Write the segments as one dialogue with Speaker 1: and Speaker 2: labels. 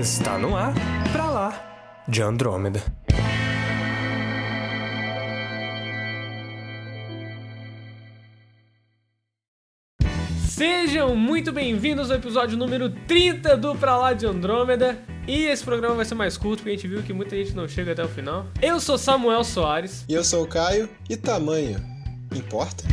Speaker 1: Está no ar, pra lá, de Andrômeda.
Speaker 2: Sejam muito bem-vindos ao episódio número 30 do Pra Lá de Andrômeda. E esse programa vai ser mais curto porque a gente viu que muita gente não chega até o final. Eu sou Samuel Soares.
Speaker 3: E eu sou o Caio. E tamanho? Importa?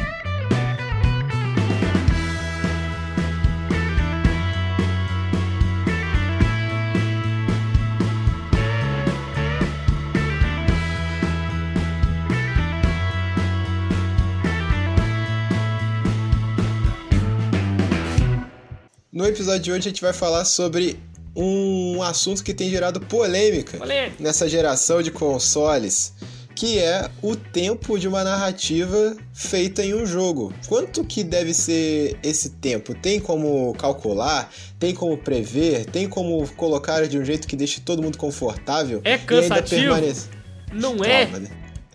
Speaker 3: Episódio de hoje a gente vai falar sobre um assunto que tem gerado polêmica nessa geração de consoles, que é o tempo de uma narrativa feita em um jogo. Quanto que deve ser esse tempo? Tem como calcular? Tem como prever? Tem como colocar de um jeito que deixe todo mundo confortável?
Speaker 2: É
Speaker 3: ainda
Speaker 2: cansativo?
Speaker 3: permanece-
Speaker 2: Não é?
Speaker 3: Calma, né?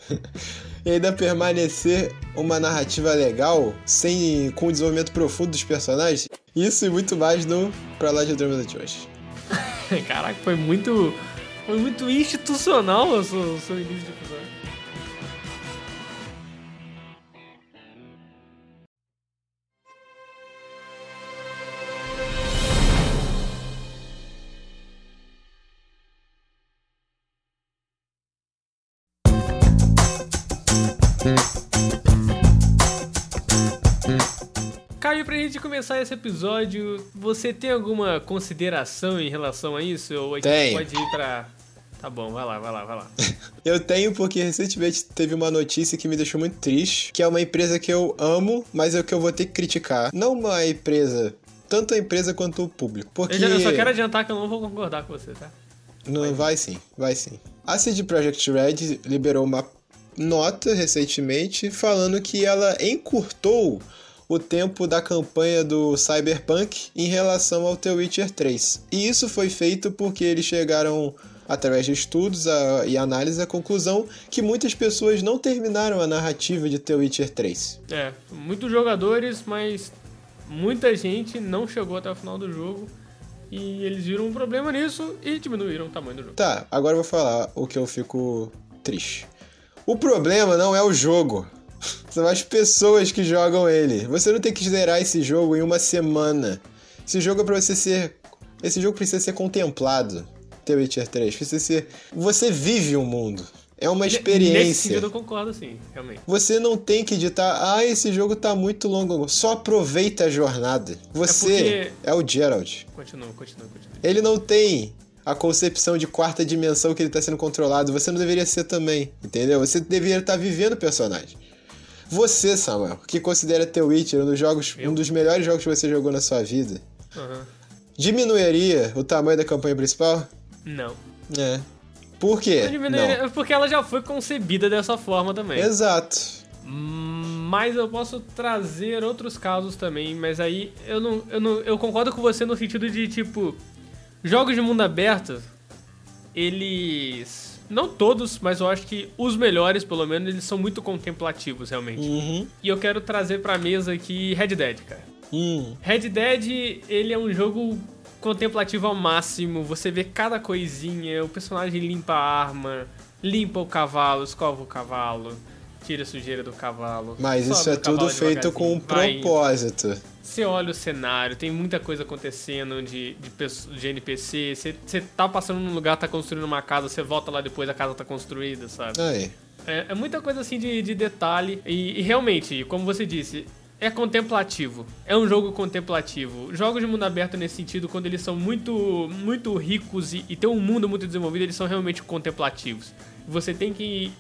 Speaker 3: e ainda permanecer uma narrativa legal, sem com o desenvolvimento profundo dos personagens. Isso e muito mais no Pra Lá de Andrômeda de hoje.
Speaker 2: Caraca, foi muito. Foi muito institucional o seu, o seu início de Caio, pra gente começar esse episódio, você tem alguma consideração em relação a isso? Ou a gente
Speaker 3: Tenho.
Speaker 2: pode ir pra. Tá bom, vai lá, vai lá, vai lá.
Speaker 3: Eu tenho porque recentemente teve uma notícia que me deixou muito triste, que é uma empresa que eu amo, mas é o que eu vou ter que criticar. Não uma empresa, tanto a empresa quanto o público. Porque
Speaker 2: Eu, já- eu só quero adiantar que eu não vou concordar com você, tá?
Speaker 3: Não, vai sim, vai sim. A CD Projekt Red liberou uma nota recentemente falando que ela encurtou o tempo da campanha do Cyberpunk em relação ao The Witcher 3. E isso foi feito porque eles chegaram, através de estudos a- e análise, à conclusão que muitas pessoas não terminaram a narrativa de The Witcher 3.
Speaker 2: É, muitos jogadores, mas muita gente não chegou até o final do jogo. E eles viram um problema nisso e diminuíram o tamanho do jogo.
Speaker 3: Tá, agora eu vou falar o que eu fico triste. O problema não é o jogo. São as pessoas que jogam ele. Você não tem que zerar esse jogo em uma semana. Esse jogo é pra você ser. Esse jogo precisa ser contemplado. The Witcher 3. Precisa ser. Você vive o mundo. É uma
Speaker 2: Nesse
Speaker 3: experiência.
Speaker 2: sentido eu concordo, sim, realmente.
Speaker 3: Você não tem que editar, ah, esse jogo tá muito longo. Só aproveita a jornada. Você
Speaker 2: porque-
Speaker 3: é o Geralt.
Speaker 2: Continua, continua, continua.
Speaker 3: Ele não tem a concepção de quarta dimensão que ele tá sendo controlado. Você não deveria ser também, entendeu? Você deveria estar vivendo o personagem. Você, Samuel, que considera The Witcher um dos, jogos,
Speaker 2: Eu?
Speaker 3: um dos melhores jogos que você jogou na sua vida,
Speaker 2: Aham.
Speaker 3: diminuiria o tamanho da campanha principal?
Speaker 2: Não.
Speaker 3: É. Por quê?
Speaker 2: Não Porque ela já foi concebida dessa forma também.
Speaker 3: Exato.
Speaker 2: Mas eu posso trazer outros casos também, mas aí eu não, eu não. Eu concordo com você no sentido de, tipo, jogos de mundo aberto, eles. Não todos, mas eu acho que os melhores, pelo menos, eles são muito contemplativos, realmente.
Speaker 3: Uhum.
Speaker 2: E eu quero trazer pra mesa aqui Red Dead, cara.
Speaker 3: Hum.
Speaker 2: Red Dead, ele é um jogo contemplativo ao máximo. Você vê cada coisinha, o personagem limpa a arma, limpa o cavalo, escova o cavalo, tira a sujeira do cavalo.
Speaker 3: Mas isso é tudo feito com um
Speaker 2: vai indo.
Speaker 3: propósito.
Speaker 2: Você olha o cenário, tem muita coisa acontecendo de, de, de NPC. Você, você tá passando num lugar, tá construindo uma casa, você volta lá depois, a casa tá construída, sabe?
Speaker 3: Aí.
Speaker 2: É, é muita coisa assim de, de detalhe. E, e realmente, como você disse, é contemplativo. É um jogo contemplativo. Jogos de mundo aberto nesse sentido, quando eles são muito, muito ricos e, e tem um mundo muito desenvolvido, eles são realmente contemplativos. Você tem que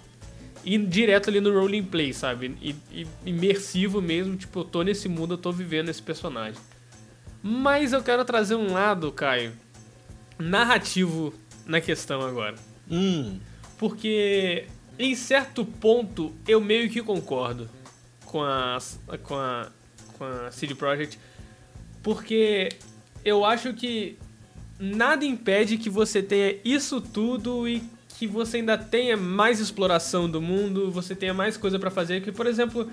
Speaker 2: ir direto ali no role play, sabe? E, e imersivo mesmo, tipo, eu tô nesse mundo, eu tô vivendo esse personagem. Mas eu quero trazer um lado, Caio, narrativo na questão agora.
Speaker 3: Hum.
Speaker 2: Porque em certo ponto eu meio que concordo com a com a com a CD Projekt, porque eu acho que nada impede que você tenha isso tudo e que você ainda tenha mais exploração do mundo, você tenha mais coisa pra fazer. Que, por exemplo,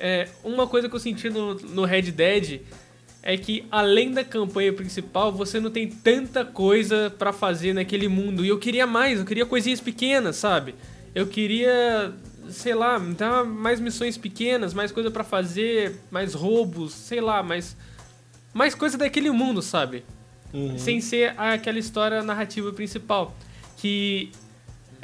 Speaker 2: é, uma coisa que eu senti no, no Red Dead é que além da campanha principal, você não tem tanta coisa pra fazer naquele mundo. E eu queria mais, eu queria coisinhas pequenas, sabe? Eu queria, sei lá, dar mais missões pequenas, mais coisa pra fazer, mais roubos, sei lá, mais mais coisa daquele mundo, sabe?
Speaker 3: Uhum.
Speaker 2: Sem ser aquela história narrativa principal, que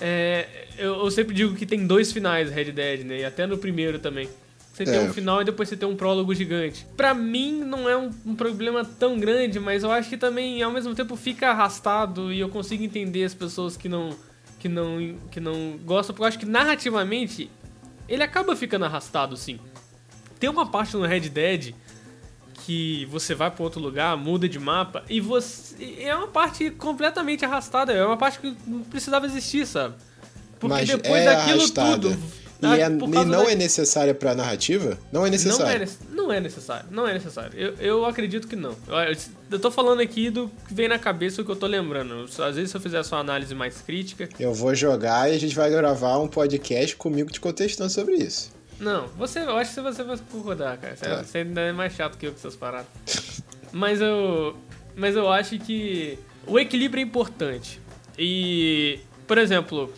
Speaker 2: é, eu, eu sempre digo que tem dois finais Red Dead, né? E até no primeiro também. Você tem
Speaker 3: É.
Speaker 2: um final e depois você tem um prólogo gigante. Pra mim não é um, um problema tão grande, mas eu acho que também ao mesmo tempo fica arrastado e eu consigo entender as pessoas que não que não que não gostam, porque eu acho que narrativamente ele acaba ficando arrastado sim. Tem uma parte no Red Dead que você vai pra outro lugar, muda de mapa e você é uma parte completamente arrastada, é uma parte que não precisava existir, sabe? Porque
Speaker 3: Mas
Speaker 2: depois
Speaker 3: é
Speaker 2: daquilo
Speaker 3: arrastada.
Speaker 2: tudo
Speaker 3: E, é- e não
Speaker 2: da-
Speaker 3: é necessária pra narrativa? Não é
Speaker 2: não é, não é necessário, não é necessário. Eu, eu acredito que não. Eu, eu tô falando aqui do que vem na cabeça o que eu tô lembrando. Às vezes se eu fizer só uma análise mais crítica.
Speaker 3: Eu vou jogar e a gente vai gravar um podcast comigo te contestando sobre isso.
Speaker 2: Não, você, eu acho que você vai concordar, cara. Você,
Speaker 3: Tá.
Speaker 2: você ainda é mais chato que eu com essas paradas. mas eu. Mas eu acho que o equilíbrio é importante. E, por exemplo,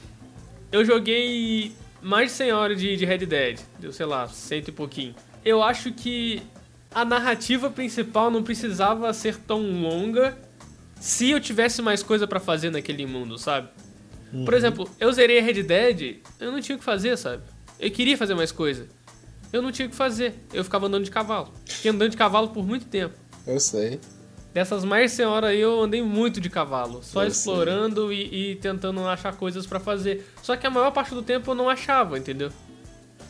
Speaker 2: eu joguei mais de 100 horas de, de Red Dead. Deu, sei lá, cento e pouquinho. Eu acho que a narrativa principal não precisava ser tão longa se eu tivesse mais coisa pra fazer naquele mundo, sabe? Por exemplo, eu zerei Red Dead, eu não tinha o que fazer, sabe? Eu queria fazer mais coisa. Eu não tinha o que fazer. Eu ficava andando de cavalo. Fiquei andando de cavalo por muito tempo.
Speaker 3: Eu sei.
Speaker 2: Dessas mais de 100 horas aí eu andei muito de cavalo, só
Speaker 3: Eu
Speaker 2: explorando e, e tentando achar coisas pra fazer. Só que a maior parte do tempo eu não achava, entendeu?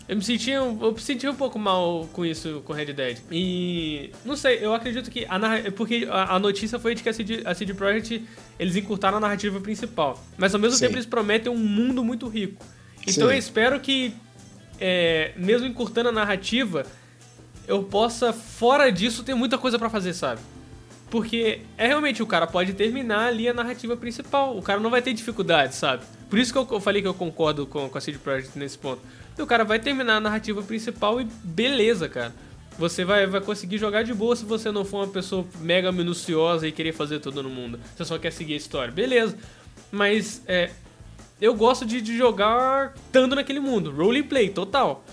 Speaker 2: Eu me sentia, eu me sentia um pouco mal com isso com Red Dead. E não sei, eu acredito que a porque a, a notícia foi de que a CD, a CD Projekt eles encurtaram a narrativa principal, mas ao mesmo
Speaker 3: Sim.
Speaker 2: tempo eles prometem um mundo muito rico. Então
Speaker 3: Sim.
Speaker 2: eu espero que é, mesmo encurtando a narrativa, eu possa fora disso ter muita coisa pra fazer, sabe? Porque é realmente o cara pode terminar ali a narrativa principal. O cara não vai ter dificuldade, sabe? Por isso que eu, falei que eu concordo com, com a CD Projekt nesse ponto. O cara vai terminar a narrativa principal e beleza, cara. Você vai, vai conseguir jogar de boa se você não for uma pessoa mega minuciosa e querer fazer tudo no mundo. Você só quer seguir a história. Beleza. Mas é, eu gosto de, de jogar estando naquele mundo. Role play, total.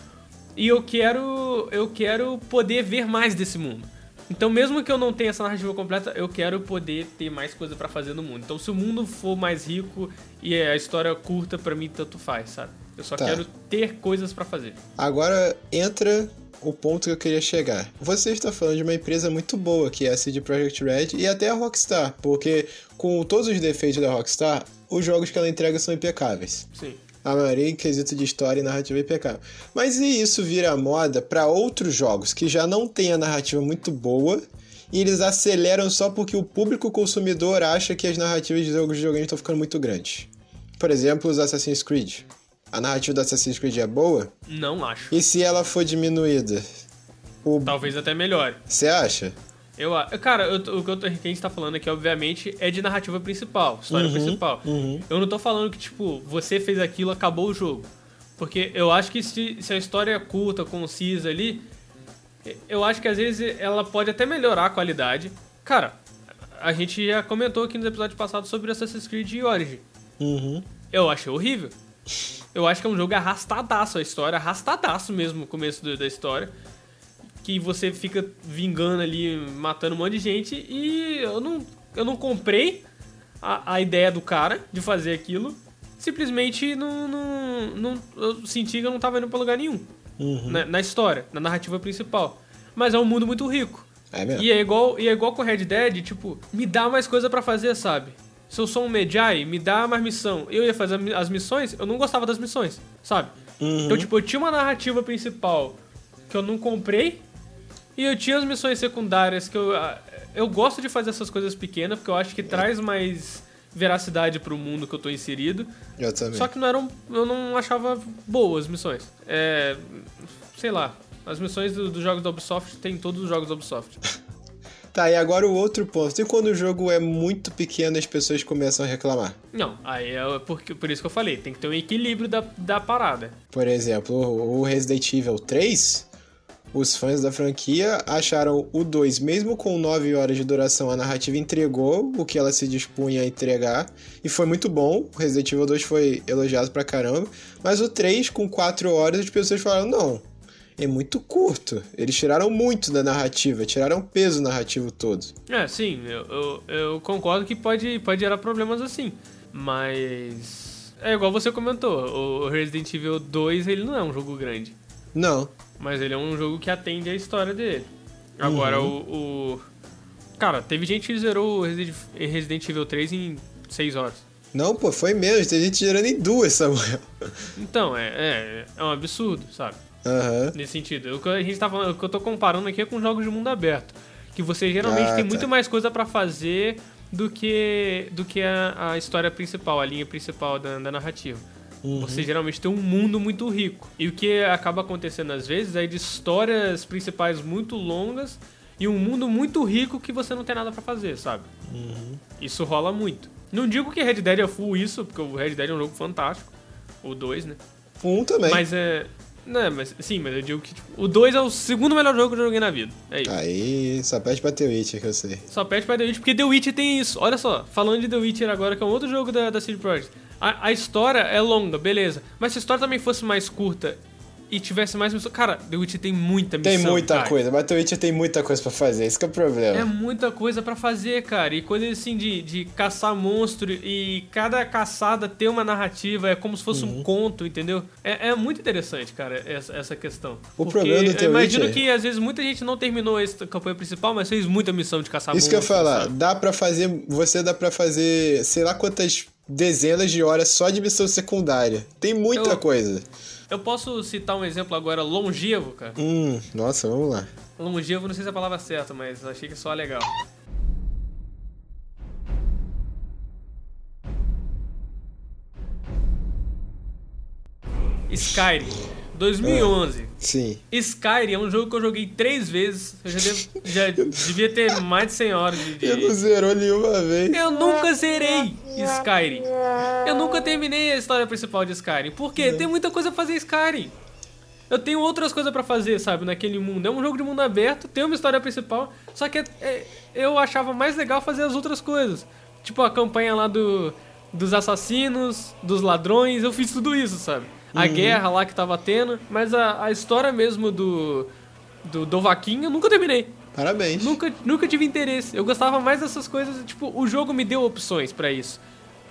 Speaker 2: E eu quero, eu quero poder ver mais desse mundo. Então, mesmo que eu não tenha essa narrativa completa, eu quero poder ter mais coisa pra fazer no mundo. Então, se o mundo for mais rico e a história curta, pra mim tanto faz, sabe? Eu só
Speaker 3: Tá.
Speaker 2: quero ter coisas pra fazer.
Speaker 3: Agora entra o ponto que eu queria chegar. Você está falando de uma empresa muito boa, que é a CD Projekt Red e até a Rockstar, porque com todos os defeitos da Rockstar, os jogos que ela entrega são impecáveis.
Speaker 2: Sim.
Speaker 3: A maioria em quesito de história e narrativa é impecável. Mas e isso vira moda para outros jogos que já não têm a narrativa muito boa e eles aceleram só porque o público consumidor acha que as narrativas de jogos de videogame estão ficando muito grandes. Por exemplo, os Assassin's Creed. A narrativa do Assassin's Creed é boa?
Speaker 2: Não acho.
Speaker 3: E se ela for diminuída? O...
Speaker 2: Talvez até melhore.
Speaker 3: Você acha?
Speaker 2: Eu, cara, eu o que, eu tô, que a gente tá falando aqui, obviamente, é de narrativa principal, história
Speaker 3: Uhum,
Speaker 2: principal. Eu não tô falando que, tipo, você fez aquilo, acabou o jogo. Porque eu acho que se, se a história é curta, concisa ali, eu acho que às vezes ela pode até melhorar a qualidade. Cara, a gente já comentou aqui nos episódios passados sobre Assassin's Creed Origin.
Speaker 3: Uhum.
Speaker 2: Eu achei horrível. Eu acho que é um jogo arrastadaço a história, arrastadaço mesmo o começo do- da história. Que você fica vingando ali, matando um monte de gente e eu não, eu não comprei a, a ideia do cara de fazer aquilo. Simplesmente não, não, não- eu senti que eu não tava indo pra lugar nenhum
Speaker 3: Uhum.
Speaker 2: na, na história, na narrativa principal. Mas é um mundo muito rico.
Speaker 3: É mesmo?
Speaker 2: E é igual, e é igual com Red Dead, tipo, me dá mais coisa pra fazer, sabe? Se eu sou um Medjai, me dá mais missão. Eu ia fazer as missões, eu não gostava das missões, sabe?
Speaker 3: Uhum.
Speaker 2: Então, tipo, eu tinha uma narrativa principal que eu não comprei e eu tinha as missões secundárias que eu ah, eu gosto de fazer essas coisas pequenas porque eu acho que traz mais veracidade pro mundo que eu tô inserido.
Speaker 3: Eu também.
Speaker 2: Só que não eram, eu não achava boas as missões. É, sei lá, as missões do- dos jogos da Ubisoft tem em todos os jogos da Ubisoft.
Speaker 3: Tá, e agora o outro ponto. E quando o jogo é muito pequeno, as pessoas começam a reclamar?
Speaker 2: Não, aí é porque, por isso que eu falei, tem que ter um equilíbrio da, da parada.
Speaker 3: Por exemplo, o Resident Evil 3, os fãs da franquia acharam o 2, mesmo com 9 horas de duração, a narrativa entregou o que ela se dispunha a entregar, e foi muito bom. O Resident Evil 2 foi elogiado pra caramba, mas o 3, com 4 horas, as pessoas falaram: não, é muito curto. Eles tiraram muito da narrativa, tiraram peso narrativo todo.
Speaker 2: É, sim, eu, eu, eu concordo que pode, pode gerar problemas assim, mas. É igual você comentou, o Resident Evil 2 ele não é um jogo grande.
Speaker 3: Não.
Speaker 2: Mas ele é um jogo que atende a história dele. Agora,
Speaker 3: Uhum.
Speaker 2: o, o. Cara, teve gente que zerou Resident, Evil 3 em 6 horas.
Speaker 3: Não, pô, foi menos. Tem gente tirando em duas, Samuel.
Speaker 2: Então, é, é, é um absurdo, sabe?
Speaker 3: Aham.
Speaker 2: Nesse sentido. O que a gente tá falando, o que eu tô comparando aqui é com jogos de mundo aberto. Que você geralmente
Speaker 3: Ah,
Speaker 2: tem
Speaker 3: tá.
Speaker 2: muito mais coisa pra fazer do que, do que a, a história principal, a linha principal da, da narrativa.
Speaker 3: Uhum.
Speaker 2: Você geralmente tem um mundo muito rico. E o que acaba acontecendo às vezes é de histórias principais muito longas e um mundo muito rico que você não tem nada pra fazer, sabe?
Speaker 3: Uhum.
Speaker 2: Isso rola muito. Não digo que Red Dead é full isso, porque o Red Dead é um jogo fantástico. O 2, né?
Speaker 3: Um também.
Speaker 2: Mas é. Não, mas sim, mas eu digo que tipo, o 2 é o segundo melhor jogo que eu joguei na vida. É isso.
Speaker 3: Aí, só pede pra ter Witcher, que eu sei.
Speaker 2: Só pede pra The Witcher, porque The Witcher tem isso. Olha só, falando de The Witcher agora, que é um outro jogo da, da CD Projekt. A, a história é longa, beleza. Mas se a história também fosse mais curta e tivesse mais missão. Cara, The Witcher tem muita missão.
Speaker 3: Tem muita
Speaker 2: cara.
Speaker 3: coisa, mas The Witcher tem muita coisa pra fazer, esse que é o problema.
Speaker 2: É muita coisa pra fazer, cara. E coisa assim de, de caçar monstro e cada caçada ter uma narrativa, é como se fosse
Speaker 3: Uhum.
Speaker 2: um conto, entendeu? É, é muito interessante, cara, essa, essa questão.
Speaker 3: O
Speaker 2: Porque
Speaker 3: problema do The
Speaker 2: eu imagino que às vezes muita gente não terminou essa campanha principal, mas fez muita missão de caçar
Speaker 3: Isso que eu ia
Speaker 2: monstro,
Speaker 3: falar,
Speaker 2: sabe?
Speaker 3: dá pra fazer. Você dá pra fazer sei lá quantas dezenas de horas só de missão secundária. Tem muita
Speaker 2: Eu-
Speaker 3: coisa.
Speaker 2: Eu posso citar um exemplo agora longevo, cara.
Speaker 3: Hum, nossa, vamos lá.
Speaker 2: Longevo, não sei se é a palavra certa, mas achei que só é legal. Skyrim, 2011.
Speaker 3: Sim.
Speaker 2: Skyrim é um jogo que eu joguei três vezes. Eu já, devo- já devia ter mais de 100 horas de. de-
Speaker 3: Eu não zerou nenhuma vez.
Speaker 2: Eu nunca zerei Skyrim. Eu nunca terminei a história principal de Skyrim. Por quê? Tem muita coisa pra fazer em Skyrim. Eu tenho outras coisas pra fazer, sabe, naquele mundo. É um jogo de mundo aberto, tem uma história principal, só que é- é- eu achava mais legal fazer as outras coisas. Tipo a campanha lá do, dos assassinos, dos ladrões, eu fiz tudo isso, sabe? A guerra lá que tava tendo, mas a, a história mesmo do, do Dovaquim eu nunca terminei.
Speaker 3: Parabéns.
Speaker 2: Nunca, nunca tive interesse. Eu gostava mais dessas coisas. Tipo, o jogo me deu opções pra isso.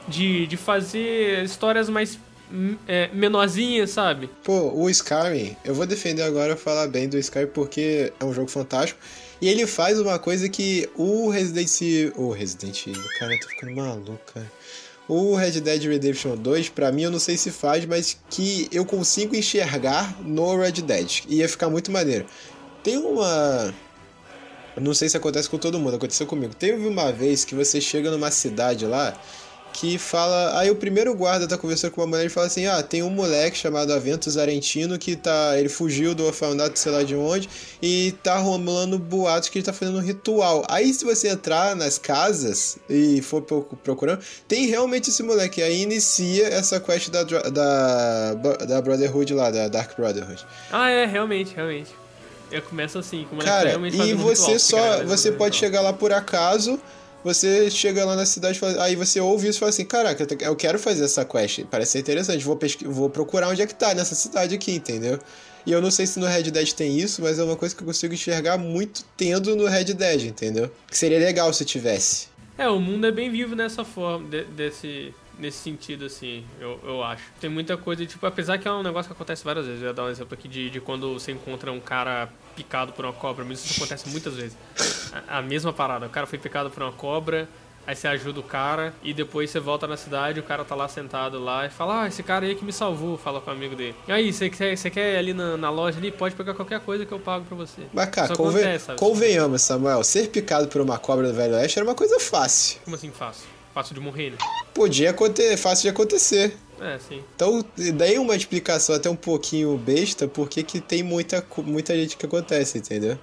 Speaker 2: De, de fazer histórias mais hum, é, menorzinhas, sabe?
Speaker 3: Pô, o Skyrim, eu vou defender agora falar bem do Skyrim porque é um jogo fantástico. E ele faz uma coisa que o Resident Evil. O Resident Evil, cara, eu tô ficando maluco, cara. O Red Dead Redemption 2, pra mim, eu não sei se faz, mas que eu consigo enxergar no Red Dead. Ia ficar muito maneiro. Tem uma. Não sei se acontece com todo mundo, aconteceu comigo. Teve uma vez que você chega numa cidade lá que fala. Aí o primeiro guarda tá conversando com uma mulher e fala assim: Ah, tem um moleque chamado Aventus Arentino que tá. Ele fugiu do orfanato, sei lá de onde, e tá rolando boatos que ele tá fazendo um ritual. Aí se você entrar nas casas e for pro- procurando, tem realmente esse moleque. Aí inicia essa quest da, da, da Brotherhood lá, da Dark Brotherhood.
Speaker 2: Ah, é, realmente, realmente. Eu começo assim, como
Speaker 3: Cara,
Speaker 2: realmente
Speaker 3: e
Speaker 2: um
Speaker 3: você
Speaker 2: ritual,
Speaker 3: só.
Speaker 2: fica
Speaker 3: Você pode
Speaker 2: um ritual.
Speaker 3: chegar lá por acaso. Você chega lá na cidade, aí você ouve isso e fala assim: Caraca, eu quero fazer essa quest, parece ser interessante, vou, vou procurar onde é que tá nessa cidade aqui, entendeu? E eu não sei se no Red Dead tem isso, mas é uma coisa que eu consigo enxergar muito tendo no Red Dead, entendeu? Que seria legal se tivesse.
Speaker 2: É, o mundo é bem vivo nessa forma, de- desse, nesse sentido, assim, eu, eu acho. Tem muita coisa, tipo, apesar que é um negócio que acontece várias vezes. Eu ia dar um exemplo aqui de, de quando você encontra um cara picado por uma cobra, mas isso acontece muitas vezes. A, a mesma parada, o cara foi picado por uma cobra, aí você ajuda o cara, e depois você volta na cidade, o cara tá lá sentado lá e fala, ah, esse cara aí que me salvou, fala com o amigo dele. E aí, você quer, você quer ir ali na, na loja ali? Pode pegar qualquer coisa que eu pago pra você.
Speaker 3: Mas, cara, conven-
Speaker 2: acontece,
Speaker 3: convenhamos, Samuel, ser picado por uma cobra do Velho Oeste era uma coisa fácil.
Speaker 2: Como assim fácil? Fácil de morrer, né?
Speaker 3: Podia acontecer, fácil de acontecer.
Speaker 2: É, sim.
Speaker 3: Então, dei uma explicação até um pouquinho besta, porque que tem muita, muita gente que acontece, entendeu?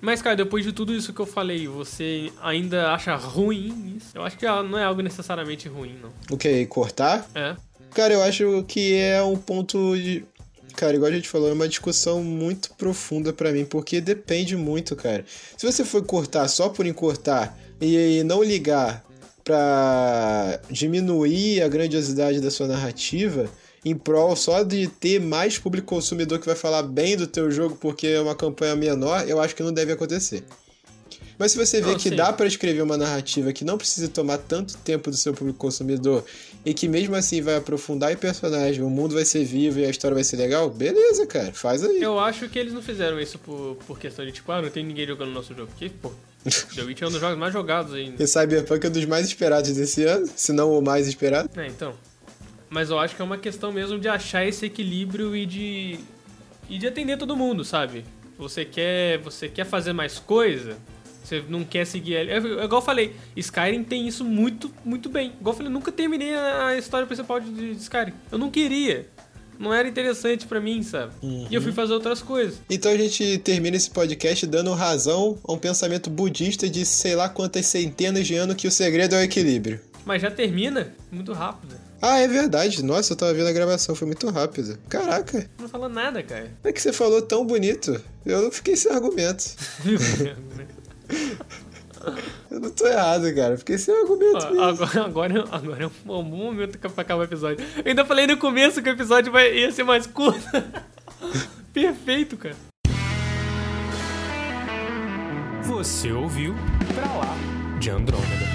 Speaker 2: Mas, cara, depois de tudo isso que eu falei, você ainda acha ruim isso? Eu acho que não é algo necessariamente ruim, não.
Speaker 3: O que? Cortar?
Speaker 2: É.
Speaker 3: Cara, eu acho que é um ponto de. Cara, igual a gente falou, é uma discussão muito profunda para mim, porque depende muito, cara. Se você for cortar só por encurtar e não ligar para diminuir a grandiosidade da sua narrativa, em prol só de ter mais público consumidor que vai falar bem do teu jogo porque é uma campanha menor, eu acho que não deve acontecer. Mas se você vê que sim. dá para escrever uma narrativa que não precisa tomar tanto tempo do seu público consumidor e que mesmo assim vai aprofundar em personagem, o mundo vai ser vivo e a história vai ser legal, beleza, cara, faz aí.
Speaker 2: Eu acho que eles não fizeram isso por, por questão de tipo, ah, não tem ninguém jogando nosso jogo. Porque, pô, The Witcher é um dos jogos mais jogados ainda.
Speaker 3: E Cyberpunk é um dos mais esperados desse ano, se não o mais esperado.
Speaker 2: É, então. Mas eu acho que é uma questão mesmo de achar esse equilíbrio e de e de atender todo mundo, sabe? Você quer, você quer fazer mais coisa? Você não quer seguir. É, é, igual eu falei, Skyrim tem isso muito, muito bem. Igual eu falei, nunca terminei a história principal de, de Skyrim. Eu não queria. Não era interessante para mim, sabe? Uhum. E eu fui uhum. fazer outras coisas.
Speaker 3: Então a gente termina esse podcast dando razão a um pensamento budista de sei lá quantas centenas de anos que o segredo é o equilíbrio.
Speaker 2: Mas já termina muito rápido.
Speaker 3: Ah, é verdade. Nossa, eu tava vendo a gravação, foi muito rápido. Caraca.
Speaker 2: Não falou nada, cara.
Speaker 3: É que você falou tão bonito. Eu fiquei sem argumento. Eu não tô errado, cara. Fiquei sem argumento.
Speaker 2: agora, agora, agora é um bom momento pra acabar o episódio. Eu ainda falei no começo que o episódio vai, ia ser mais curto. Perfeito, cara.
Speaker 1: Você ouviu Pra Lá de Andrômeda.